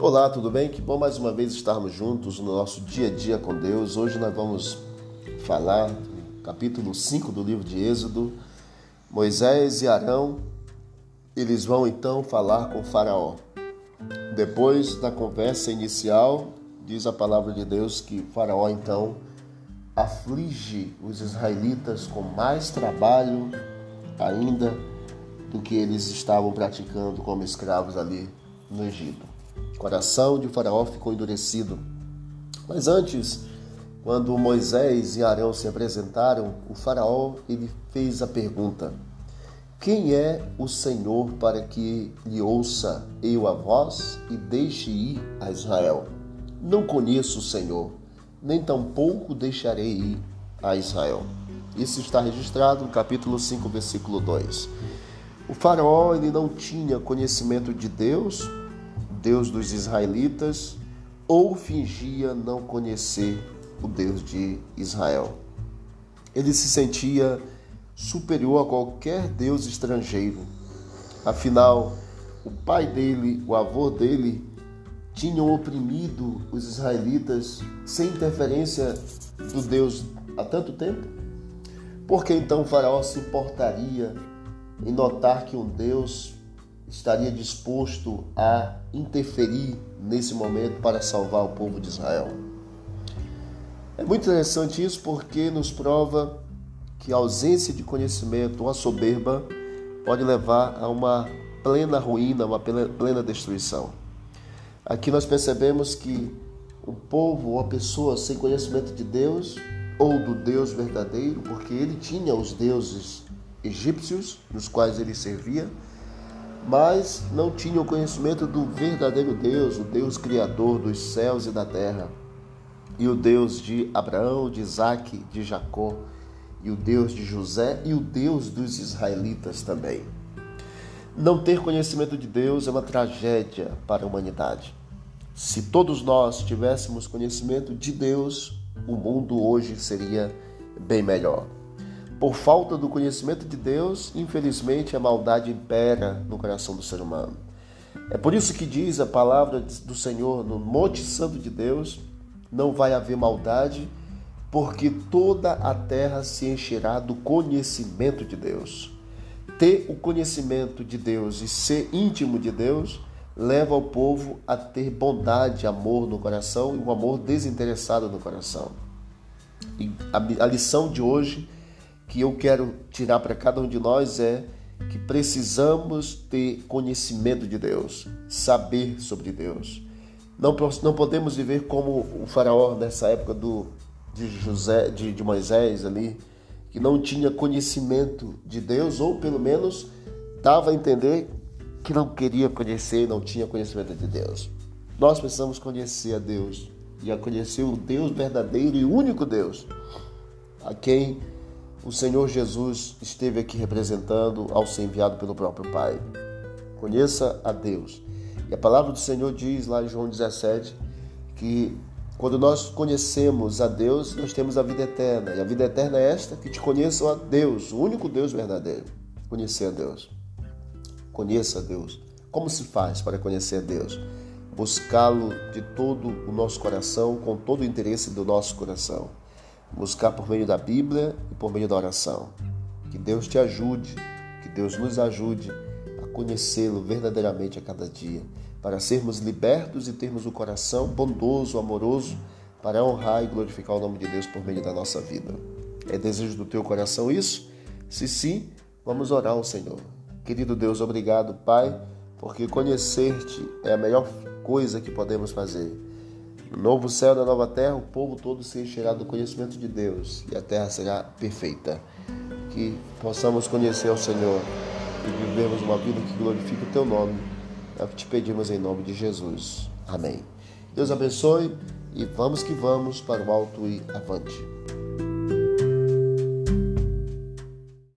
Olá, tudo bem? Que bom mais uma vez estarmos juntos no nosso dia a dia com Deus. Hoje nós vamos falar do capítulo 5 do livro de Êxodo. Moisés e Arão, eles vão então falar com Faraó. Depois da conversa inicial, diz a palavra de Deus que Faraó então aflige os israelitas com mais trabalho ainda do que eles estavam praticando como escravos ali no Egito. O coração de Faraó ficou endurecido. Mas antes, quando Moisés e Arão se apresentaram, o Faraó ele fez a pergunta: Quem é o Senhor para que lhe ouça eu a voz e deixe ir a Israel? Não conheço o Senhor, nem tampouco deixarei ir a Israel. Isso está registrado no capítulo 5, versículo 2. O faraó ele não tinha conhecimento de Deus, Deus dos israelitas, ou fingia não conhecer o Deus de Israel. Ele se sentia superior a qualquer Deus estrangeiro. Afinal, o pai dele, o avô dele, tinham oprimido os israelitas sem interferência do Deus há tanto tempo? Por que então o Faraó se importaria em notar que um Deus estaria disposto a interferir nesse momento para salvar o povo de Israel. É muito interessante isso porque nos prova que a ausência de conhecimento ou a soberba pode levar a uma plena ruína, uma plena destruição. Aqui nós percebemos que o povo ou a pessoa sem conhecimento de Deus ou do Deus verdadeiro, porque ele tinha os deuses egípcios nos quais ele servia, mas não tinham conhecimento do verdadeiro Deus, o Deus criador dos céus e da terra, e o Deus de Abraão, de Isaac, de Jacó, e o Deus de José e o Deus dos israelitas também. Não ter conhecimento de Deus é uma tragédia para a humanidade. Se todos nós tivéssemos conhecimento de Deus, o mundo hoje seria bem melhor. Por falta do conhecimento de Deus, infelizmente a maldade impera no coração do ser humano. É por isso que diz a palavra do Senhor no Monte Santo de Deus: não vai haver maldade, porque toda a terra se encherá do conhecimento de Deus. Ter o conhecimento de Deus e ser íntimo de Deus leva o povo a ter bondade, amor no coração e um amor desinteressado no coração. E a, lição de hoje que eu quero tirar para cada um de nós é que precisamos ter conhecimento de Deus, saber sobre Deus. Não, não podemos viver como o faraó nessa época do, de, José, de, de Moisés ali, que não tinha conhecimento de Deus, ou pelo menos dava a entender que não queria conhecer, não tinha conhecimento de Deus. Nós precisamos conhecer a Deus e a conhecer o Deus verdadeiro e único Deus, a quem o Senhor Jesus esteve aqui representando ao ser enviado pelo próprio Pai. Conheça a Deus. E a palavra do Senhor diz lá em João 17 que quando nós conhecemos a Deus, nós temos a vida eterna. E a vida eterna é esta: que te conheçam a Deus, o único Deus verdadeiro. Conhecer a Deus. Conheça a Deus. Como se faz para conhecer a Deus? Buscá-lo de todo o nosso coração, com todo o interesse do nosso coração buscar por meio da Bíblia e por meio da oração. Que Deus te ajude, que Deus nos ajude a conhecê-lo verdadeiramente a cada dia, para sermos libertos e termos o um coração bondoso, amoroso, para honrar e glorificar o nome de Deus por meio da nossa vida. É desejo do teu coração isso? Se sim, vamos orar ao Senhor. Querido Deus, obrigado, Pai, porque conhecer-te é a melhor coisa que podemos fazer. No novo céu e na nova terra, o povo todo se encherá do conhecimento de Deus e a terra será perfeita. Que possamos conhecer ao Senhor e vivermos uma vida que glorifique o Teu nome. É o que te pedimos em nome de Jesus. Amém. Deus abençoe e vamos que vamos para o alto e avante.